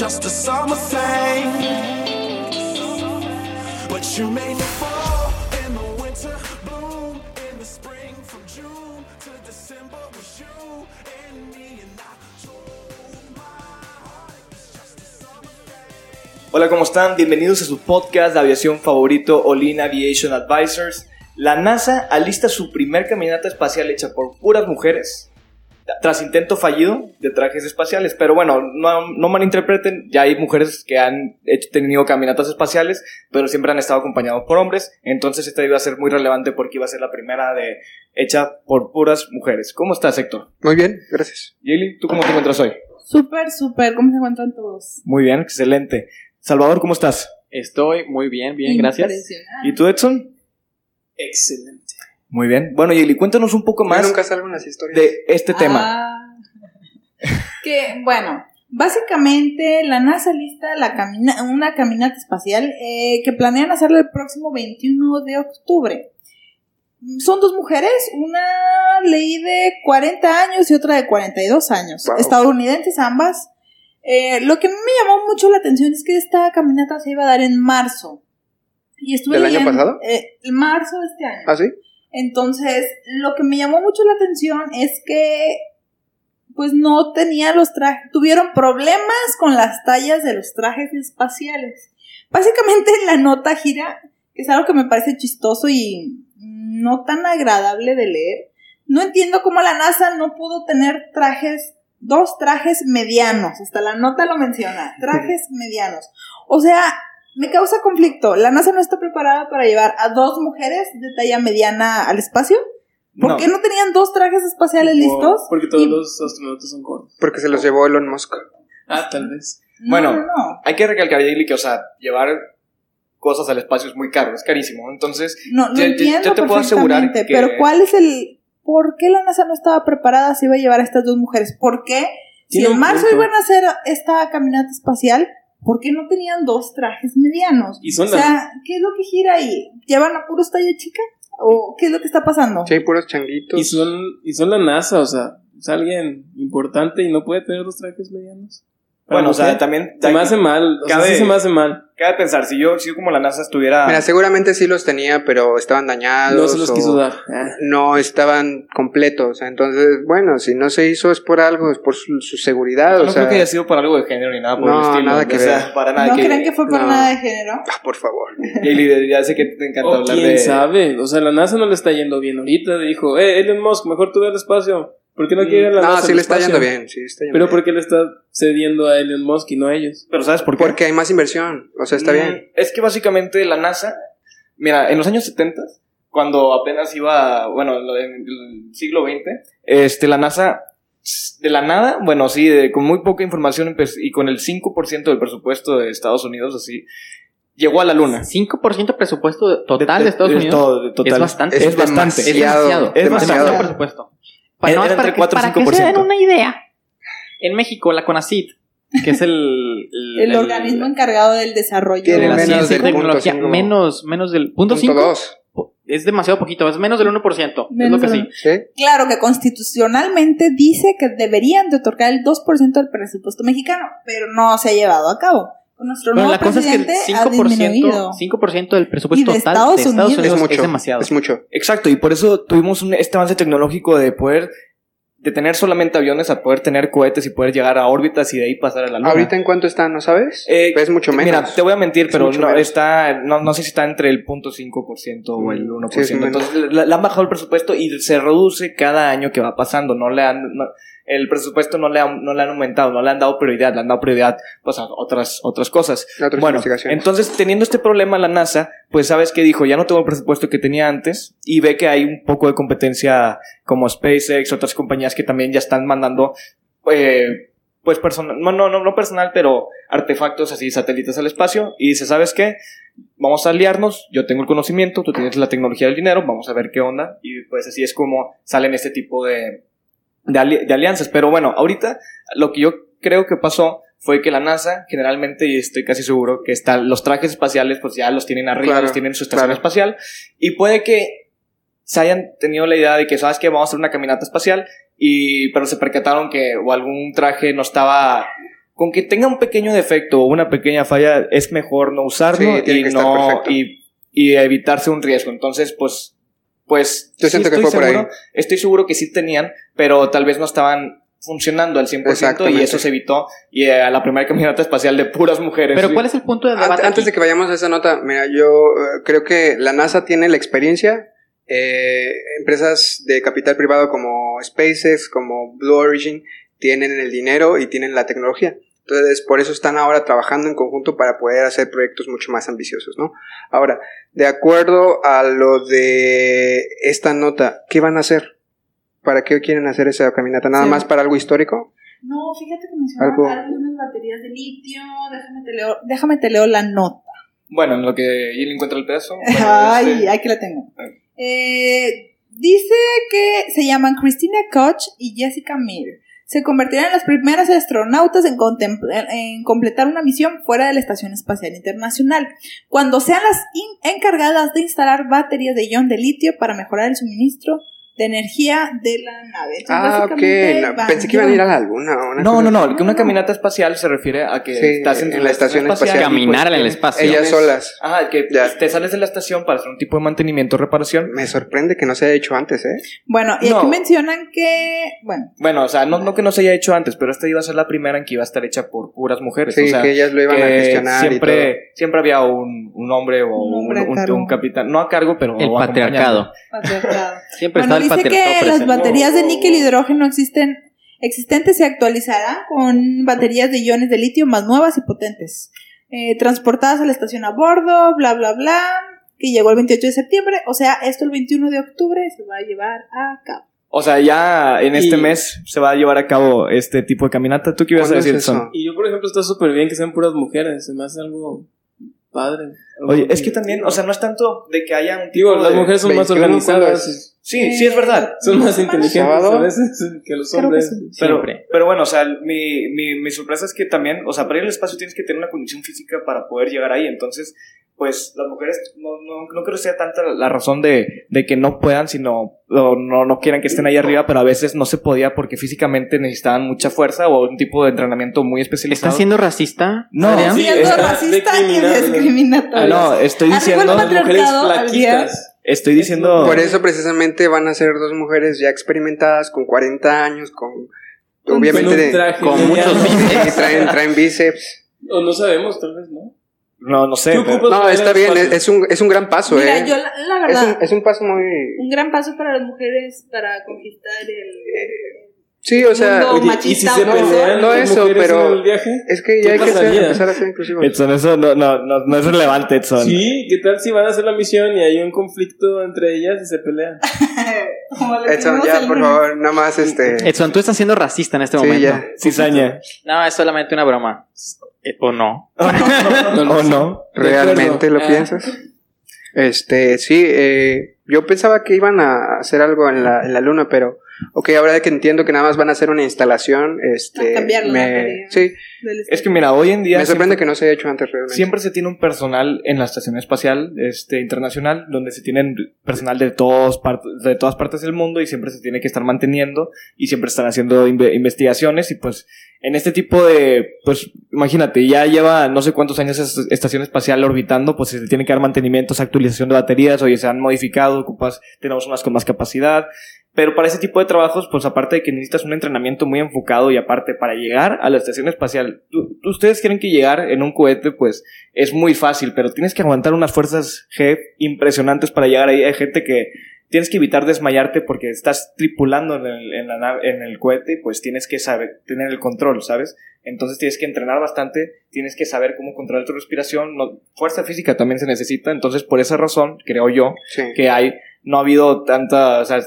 Just a summer thing. But you made me fall in the winter, bloom in the spring, from June to December was you and me, and I told my heart it was just a summer thing. Hola, ¿cómo están? Bienvenidos a su podcast de aviación favorito, Olin Aviation Advisors. La NASA alista su primer caminata espacial hecha por puras mujeres tras intento fallido de trajes espaciales. Pero bueno, no, no malinterpreten, ya hay mujeres que han hecho- tenido caminatas espaciales, pero siempre han estado acompañados por hombres. Entonces esta iba a ser muy relevante porque iba a ser la primera de hecha por puras mujeres. ¿Cómo estás, Héctor? Muy bien, gracias. Yeli, ¿tú cómo te encuentras hoy? Súper, súper. ¿Cómo se encuentran todos? Muy bien, excelente. Salvador, ¿cómo estás? Estoy muy bien, bien, gracias. ¿Y tú, Edson? Excelente. Muy bien. Bueno, Yeli, cuéntanos un poco más salgo en las historias. de este tema. Ah. que, bueno, básicamente la NASA lista la camina una caminata espacial eh, que planean hacerlo el próximo 21 de octubre. Son dos mujeres, una leí de 40 años y otra de 42 años, Wow. estadounidenses ambas. Eh, lo que me llamó mucho la atención es que esta caminata se iba a dar en marzo. Y estuve ¿Del año leyendo- pasado? eh, en marzo de este año. ¿Ah, sí? Entonces, lo que me llamó mucho la atención es que, pues no tenía los trajes, tuvieron problemas con las tallas de los trajes espaciales. Básicamente la nota gira, que es algo que me parece chistoso y no tan agradable de leer. No entiendo cómo la NASA no pudo tener trajes, dos trajes medianos, hasta la nota lo menciona, trajes medianos. O sea, me causa conflicto. La NASA no está preparada para llevar a dos mujeres de talla mediana al espacio. ¿Por No. qué no tenían dos trajes espaciales listos? Porque todos Y- los astronautas son cortos. Porque se los llevó Elon Musk. Ah, tal vez. No, Bueno. no, no. Hay que recalcar, Yeli, que, o sea, llevar cosas al espacio es muy caro, es carísimo. Entonces, No, Yo- entiendo yo te puedo asegurar perfectamente, que- pero ¿cuál es el... ¿Por qué la NASA no estaba preparada si iba a llevar a estas dos mujeres? ¿Por qué? Si en marzo punto. iban a hacer esta caminata espacial, ¿por qué no tenían dos trajes medianos? Y son o sea, ¿qué es lo que gira ahí? ¿Llevan a puros talla chica? ¿O qué es lo que está pasando? Sí, hay puros changuitos. Y son, y son la NASA, o sea, es alguien importante y no puede tener los trajes medianos. Para bueno, o sea, también Se me hace mal, o sea, sí se me hace mal. Cabe pensar, si yo, si yo como la NASA estuviera... Mira, seguramente sí los tenía, pero estaban dañados. No se los o quiso dar. Ah. No estaban completos. Entonces, bueno, si no se hizo es por algo, es por su, su seguridad. no o sea, creo que haya sido por algo de género ni nada por No, el estilo. nada que o sea, para nada ¿No que... creen que fue por no. nada de género? ah, por favor. Yeli, ya sé que te encanta O hablar quién de... sabe, o sea, la NASA no le está yendo bien ahorita. Dijo, eh, Elon Musk, mejor tú ve al espacio. ¿Por qué no quiere ir a la No, NASA sí le está espacio? yendo bien. Sí, está yendo Pero bien. ¿por qué le está cediendo a Elon Musk y no a ellos? Pero ¿sabes por qué? Porque hay más inversión. O sea, está Mm, bien. Es que básicamente la NASA, mira, en los años 70, cuando apenas iba, bueno, en el siglo XX, este, la NASA, de la nada, bueno, sí, de- con muy poca información empe- y con el 5% del presupuesto de Estados Unidos, así, llegó a la Luna. 5% presupuesto de- total de, Estados de Unidos. todo, de total. Es bastante. Es bastante. Es demasiado. Es demasiado demasiado. presupuesto. Para, Era no, entre para, que, 4 y para que se 5%. den una idea, en México, la CONACIT, que es el... El organismo encargado del desarrollo de la menos ciencia y del tecnología, punto cinco. menos, menos del... ¿Punto Punto 5? dos. Es demasiado poquito, es menos del 1%. es Menos lo que sí. ¿Sí? Claro que constitucionalmente dice que deberían de otorgar el 2% del presupuesto mexicano, pero no se ha llevado a cabo. Con nuestro Pero nuevo la cosa es que el presidente ha disminuido. 5%, 5% del presupuesto de total Estados de Estados Unidos. Unidos Es demasiado. Es mucho. Exacto, y por eso tuvimos un, este avance tecnológico de poder, de tener solamente aviones a poder tener cohetes y poder llegar a órbitas y de ahí pasar a la Luna. ¿Ahorita en cuánto está? ¿No sabes? Eh, es mucho menos. Mira, te voy a mentir, Es pero no, menos. está, no, no sé si está entre el 0.5% o el 1%. Sí, es menos. Entonces, le, le han bajado el presupuesto y se reduce cada año que va pasando. No le han, no- el presupuesto no le, han, no le han aumentado, no le han dado prioridad, le han dado prioridad pues, a otras, otras cosas. Otras bueno, entonces teniendo este problema la NASA, pues sabes que dijo, ya no tengo el presupuesto que tenía antes y ve que hay un poco de competencia como SpaceX, otras compañías que también ya están mandando, eh, pues personal, no, no, no, no personal, pero artefactos así, satélites al espacio y dice, ¿sabes qué? Vamos a aliarnos, yo tengo el conocimiento, tú tienes la tecnología del dinero, vamos a ver qué onda y pues así es como salen este tipo de, de, ali- de alianzas. Pero bueno, ahorita lo que yo creo que pasó fue que la NASA generalmente, y estoy casi seguro, que están los trajes espaciales, pues ya los tienen arriba, Claro, los tienen en su estación claro. espacial, y puede que se hayan tenido la idea de que, ¿sabes qué? Vamos a hacer una caminata espacial, y, pero se percataron que o algún traje no estaba... Con que tenga un pequeño defecto o una pequeña falla, es mejor no usarlo Sí, y que no y, y evitarse un riesgo. Entonces, pues, pues Yo siento que estoy fue por ahí. seguro, estoy seguro que sí tenían, pero tal vez no estaban funcionando al 100% y eso se evitó y eh, a la primera caminata espacial de puras mujeres. Pero Sí. ¿cuál es el punto de debate? Antes de que vayamos a esa nota, mira, yo eh, creo que la NASA tiene la experiencia, eh, empresas de capital privado como SpaceX, como Blue Origin, tienen el dinero y tienen la tecnología. Entonces, por eso están ahora trabajando en conjunto para poder hacer proyectos mucho más ambiciosos, ¿no? Ahora, de acuerdo a lo de esta nota, ¿qué van a hacer? ¿Para qué quieren hacer esa caminata? ¿Nada Sí. más para algo histórico? No, fíjate que mencionaron unas baterías de litio. Déjame te leo, déjame te leo la nota. Bueno, en lo que él encuentra el pedazo. bueno, Ay, este, aquí la tengo. Eh, dice que se llaman Christina Koch y Jessica Meir. Se convertirán en las primeras astronautas en, en completar una misión fuera de la Estación Espacial Internacional, cuando sean las encargadas de instalar baterías de ion de litio para mejorar el suministro de energía de la nave. Entonces, Ah, ok. No, pensé que iban a ir a la luna. o una No, no, así. no, que una caminata espacial se refiere a que Sí, estás en la estación espacial. y, Caminar en el espacio. Ellas solas. Ajá, que Ya. te sales de la estación para hacer un tipo de mantenimiento, reparación. Me sorprende que no se haya hecho antes, ¿eh? Bueno, y No. aquí mencionan que, bueno, Bueno, o sea, no, no que no se haya hecho antes, pero esta iba a ser la primera en que iba a estar hecha por puras mujeres. Sí, o sea, que ellas lo iban a gestionar y siempre, siempre había un, un hombre o Un hombre capitán, no a cargo, pero El patriarcado. patriarcado. Siempre Bueno, está el dice que las baterías de níquel y hidrógeno existen, existentes se actualizarán con baterías de iones de litio más nuevas y potentes. Eh, transportadas a la estación a bordo, bla, bla, bla, que llegó el 28 de septiembre. O sea, esto el 21 de octubre se va a llevar a cabo. O sea, ya en este Y- mes se va a llevar a cabo este tipo de caminata. ¿Tú qué ibas a ¿Cuándo es decir, eso? Son? Y yo, por ejemplo, está súper bien que sean puras mujeres. Se me hace algo padre. Oye, es que también, o sea, no es tanto de que haya un tipo Digo, las de- mujeres son más 21, ¿cuándo organizadas. Sí, sí es verdad. Son más inteligentes a veces que los Creo que hombres. sí. Pero, Siempre. pero bueno, o sea, mi, mi, mi sorpresa es que también, o sea, para ir al espacio tienes que tener una condición física para poder llegar ahí. Entonces, pues las mujeres, no, no, no creo que sea tanta la razón de, de que no puedan, sino o no, no quieran que estén ahí arriba, pero a veces no se podía porque físicamente necesitaban mucha fuerza o un tipo de entrenamiento muy especializado. ¿Estás siendo racista? No, Adrián? sí, Siendo está racista y discriminatorio. No, estoy diciendo, Las mujeres flaquitas. estoy diciendo, Por eso precisamente van a ser dos mujeres ya experimentadas, con 40 años, con... Obviamente Con traje muchos Sí, traen, traen bíceps. O no sabemos, tal vez, ¿no? No, no sé. ¿Qué pero-? No, está bien, es, es un, es un gran paso, Mira, ¿eh? yo la, la Es verdad, un, es un paso muy... un gran paso para las mujeres para conquistar el... Sí, o sea, Mundo Oye, ¿y si machista se pelean No eso, pero- en el viaje? es que ¿Qué ya hay que pasaría? empezar a ser inclusivos. Edson, eso no, no, no, no es relevante, Edson. Sí, ¿qué tal si van a hacer la misión y hay un conflicto entre ellas y se pelean? Edson, ya, por favor, nada más este... Edson, tú estás siendo racista en este Sí, momento. ya. Cizaña. No, es solamente una broma. Eh, ¿O no? ¿O no? ¿Realmente lo acuerdo. piensas? Este, sí, eh, yo pensaba que iban a hacer algo en la, en la luna, pero, ok, ahora que entiendo que nada más van a hacer una instalación, este, A cambiar la me, sí, Es que mira, hoy en día me sorprende siempre, que no se haya hecho antes realmente. siempre se tiene un personal en la estación espacial este, internacional donde se tienen personal de, todos de todas partes del mundo y siempre se tiene que estar manteniendo y siempre están haciendo inve- investigaciones y pues en este tipo de, pues imagínate, ya lleva no sé cuántos años esa estación espacial orbitando, pues se tiene que dar mantenimientos, actualización de baterías, oye, se han modificado, ocupas, tenemos unas con más capacidad, pero para ese tipo de trabajos, pues aparte de que necesitas un entrenamiento muy enfocado y aparte para llegar a la estación espacial, ¿tú- tú- ustedes creen que llegar en un cohete, pues es muy fácil, pero tienes que aguantar unas fuerzas G impresionantes para llegar ahí. Hay gente que, tienes que evitar desmayarte porque estás tripulando en el, en la nave- en el cohete, pues tienes que saber, tener el control, ¿sabes? Entonces tienes que entrenar bastante, tienes que saber cómo controlar tu respiración, no- fuerza física también se necesita, entonces por esa razón creo yo Sí. que hay, no ha habido tanta, o sea,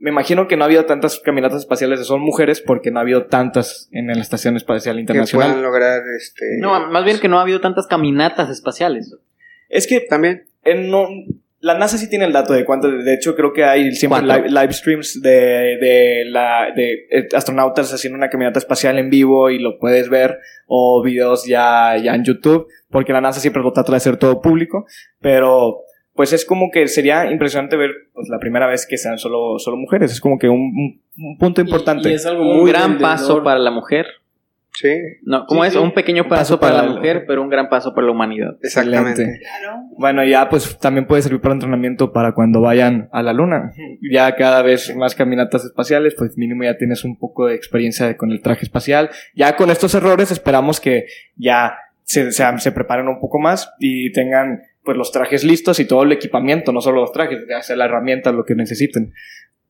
me imagino que no ha habido tantas caminatas espaciales de son mujeres porque no ha habido tantas en la Estación Espacial Que Internacional. puedan lograr este. No, más bien que no ha habido tantas caminatas espaciales. Es que También. eh, no, la NASA sí tiene el dato de cuánto, de hecho creo que hay siempre live streams de, de, la, de eh, astronautas haciendo una caminata espacial en vivo y lo puedes ver, o videos ya, ya en YouTube, porque la NASA siempre lo trata de hacer todo público, pero pues es como que sería impresionante ver pues, la primera vez que sean solo, solo mujeres, es como que un, un- un punto importante. Y, y es algo Un muy gran vendedor. paso para la mujer. Sí, No, ¿cómo Sí, es? sí. Un pequeño paso, paso para, para la la- mujer, pero un gran paso para la humanidad. exactamente. Excelente. Bueno, ya pues también puede servir para entrenamiento para cuando vayan a la luna. Ya cada vez más caminatas espaciales, pues mínimo ya tienes un poco de experiencia con el traje espacial. Ya con estos errores esperamos que ya se, se, se preparen un poco más y tengan pues los trajes listos y todo el equipamiento, no solo los trajes, sea la herramienta, lo que necesiten.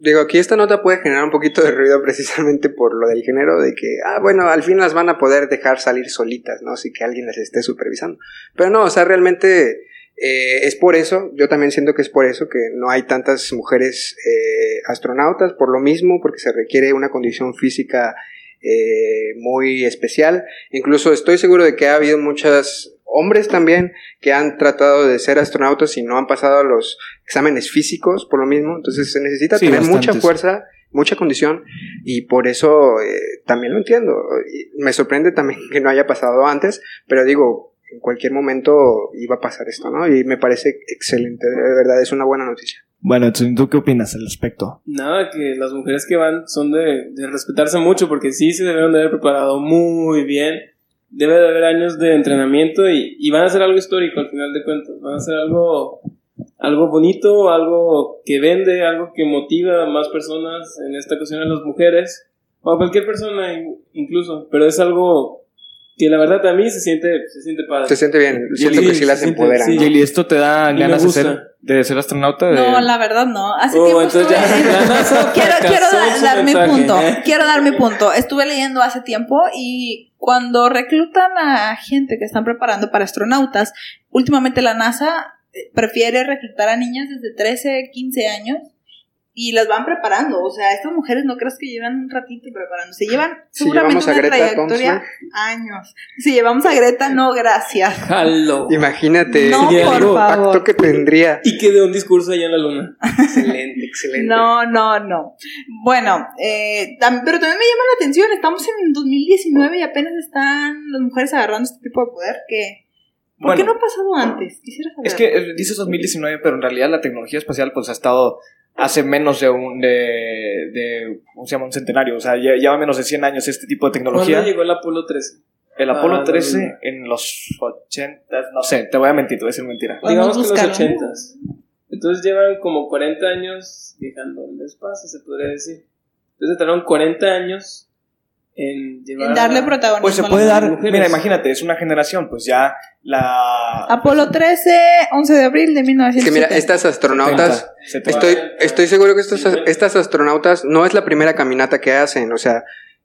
Digo, aquí esta nota puede generar un poquito de ruido precisamente por lo del género, de que, ah, bueno, al fin las van a poder dejar salir solitas, ¿no? Sin que alguien las esté supervisando. Pero no, o sea, realmente eh, es por eso, yo también siento que es por eso que no hay tantas mujeres eh, astronautas, por lo mismo, porque se requiere una condición física eh, muy especial. Incluso estoy seguro de que ha habido muchos hombres también que han tratado de ser astronautas y no han pasado los exámenes físicos por lo mismo. Entonces se necesita Sí, tener mucha bastantes. fuerza, mucha condición y por eso eh, también lo entiendo. Y me sorprende también que no haya pasado antes, pero digo, en cualquier momento iba a pasar esto, ¿no? Y me parece excelente, de verdad, es una buena noticia. Bueno, ¿tú qué opinas al respecto? Nada, que las mujeres que van son de, de respetarse mucho porque sí se debieron de haber preparado muy bien. Debe de haber años de entrenamiento y, y van a hacer algo histórico al final de cuentas. Van a hacer algo, algo bonito, algo que vende, algo que motiva a más personas, en esta ocasión a las mujeres, o a cualquier persona in- incluso. Pero es algo que la verdad a mí se siente, se siente padre. Se siente bien, siento que sí las se empoderan. sí. ¿no? ¿esto te da ganas de ser, de ser astronauta? De- No, la verdad no. Hace Oh, tiempo entonces ya, estuve- la NASA quiero, quiero dar mi punto. ¿eh? Quiero dar mi punto. Estuve leyendo hace tiempo y cuando reclutan a gente que están preparando para astronautas, últimamente la NASA eh, prefiere reclutar a niñas desde 13, 15 años y las van preparando. O sea, estas mujeres no crees que llevan un ratito preparándose. Llevan Si seguramente a una Greta trayectoria años. Si llevamos a Greta, no, gracias. Jalo. imagínate No, por el impacto favor. que tendría. Y que de un discurso allá en la luna. Excelente, excelente. No, no, no. Bueno, eh, tam- pero también me llama la atención, estamos en 2019 y apenas están las mujeres agarrando este tipo de poder que... ¿Por qué no ha pasado antes? Quisiera saber. Es que eh, dices 2019, pero en realidad la tecnología espacial pues ha estado hace menos de un de, de ¿cómo se llama? un centenario, o sea, ya lleva menos de 100 años este tipo de tecnología. ¿Cuándo llegó el Apolo 13? El Apolo Ah, la 13 luna. en los 80, no sé, te voy a mentir, te voy a decir mentira. Digamos que en los 80 Entonces llevan como 40 años viajando el espacio, se podría decir. Entonces tardaron 40 años en llevar. En darle a- protagonismo. Pues se a puede las dar, mujeres. mira, imagínate, es una generación, pues ya la Apolo 13, 11 de abril de Es que 1970. mira, estas astronautas, 70. estoy, estoy seguro que estos, estas astronautas no es la primera caminata que hacen, o sea,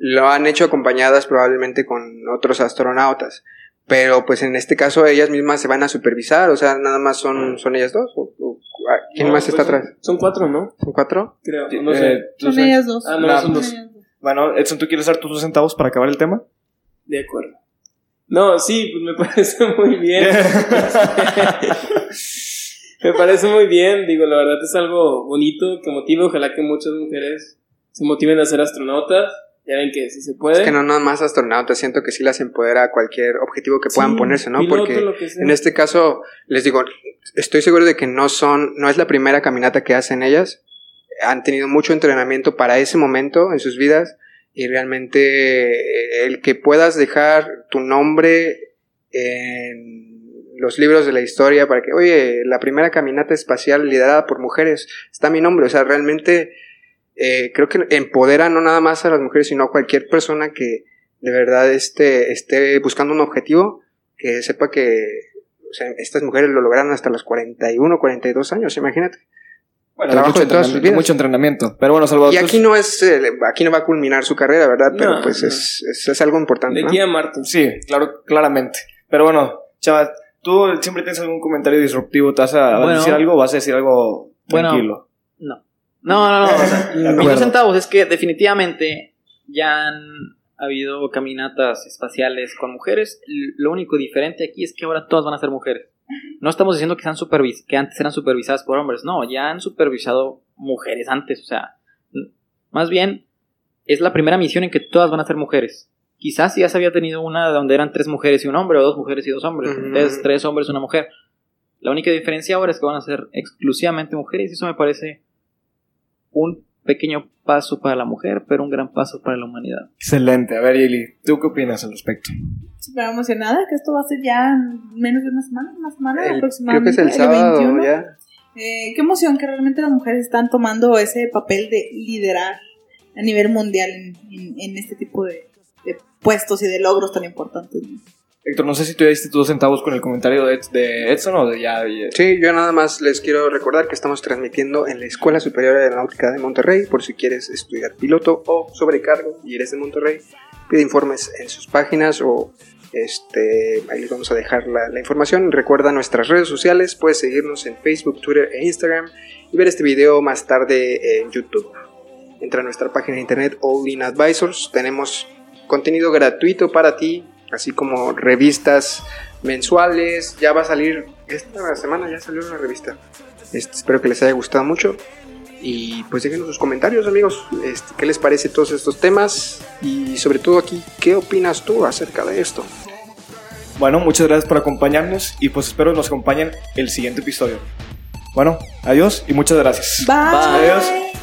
lo han hecho acompañadas probablemente con otros astronautas, pero pues en este caso ellas mismas se van a supervisar, o sea, nada más son, son ellas dos, o- o- ¿quién No, más pues está son- atrás? Son cuatro, ¿no? ¿Son cuatro? Creo. Eh, No sé. tú Son ellas dos. Ah, no, No, son dos. Bueno, Edson, ¿tú quieres dar tus dos centavos para acabar el tema? De acuerdo. No, sí, pues me parece muy bien. me parece muy bien, digo, la verdad es algo bonito que motiva, ojalá que muchas mujeres se motiven a ser astronautas. Ya ven que si se puede. Es que no nada más astronautas, siento que sí las empodera a cualquier objetivo que puedan Sí, ponerse, ¿no? Porque en este caso, les digo, estoy seguro de que no son, no es la primera caminata que hacen ellas. Han tenido mucho entrenamiento para ese momento en sus vidas y realmente eh, el que puedas dejar tu nombre en los libros de la historia para que, oye, la primera caminata espacial liderada por mujeres, está mi nombre, o sea, realmente eh, creo que empodera no nada más a las mujeres, sino a cualquier persona que de verdad esté, esté buscando un objetivo, que sepa que estas mujeres lo lograron hasta los 41, 42 años, imagínate. Bueno, trabajo mucho de todas sus entrenamiento, vidas. mucho entrenamiento. Pero bueno, Salvador. Y aquí no es, eh, aquí no va a culminar su carrera, ¿verdad? Pero No, pues no. Es, es, es algo importante. De ¿no? aquí a Marte. Sí, claro, claramente. Pero bueno, chaval, tú siempre tienes algún comentario disruptivo. ¿Te vas a, Bueno. decir algo o vas a decir algo Bueno, tranquilo? No. No, no, no. o sea, mis dos centavos es que definitivamente ya han habido caminatas espaciales con mujeres. Lo único diferente aquí es que ahora todas van a ser mujeres. No estamos diciendo que, sean supervis que antes eran supervisadas por hombres. No, ya han supervisado mujeres antes. O sea, más bien es la primera misión en que todas van a ser mujeres. Quizás ya se había tenido una donde eran tres mujeres y un hombre, o dos mujeres y dos hombres. Ujú. Entonces, tres hombres y una mujer. La única diferencia ahora es que van a ser exclusivamente mujeres y eso me parece un pequeño paso para la mujer, pero un gran paso para la humanidad. Excelente. A ver, Yeli, ¿tú qué opinas al respecto? Súper emocionada que esto va a ser ya en menos de una semana, una semana El- creo que aproximadamente. es el sábado 21. ya. Eh, qué emoción que realmente las mujeres están tomando ese papel de liderar a nivel mundial en, en- en este tipo de, de puestos y de logros tan importantes. ¿no? Héctor, no sé si tú ya diste tus dos centavos con el comentario de, Ed- de Edson o de ya. Sí, yo nada más les quiero recordar que estamos transmitiendo en la Escuela Superior de Náutica de Monterrey, por si quieres estudiar piloto o sobrecargo y eres de Monterrey, pide informes en sus páginas o este, ahí les vamos a dejar la, la información. Recuerda nuestras redes sociales, puedes seguirnos en Facebook, Twitter e Instagram y ver este video más tarde en YouTube. Entra a nuestra página de internet All In Advisors, tenemos contenido gratuito para ti, así como revistas mensuales. Ya va a salir esta semana, ya salió una revista. Este, espero que les haya gustado mucho. Y pues déjenos sus comentarios, amigos. Este, ¿Qué les parece todos estos temas? Y sobre todo aquí, ¿qué opinas tú acerca de esto? Bueno, muchas gracias por acompañarnos y pues espero nos acompañen el siguiente episodio. Bueno, adiós y muchas gracias. Bye. Adiós.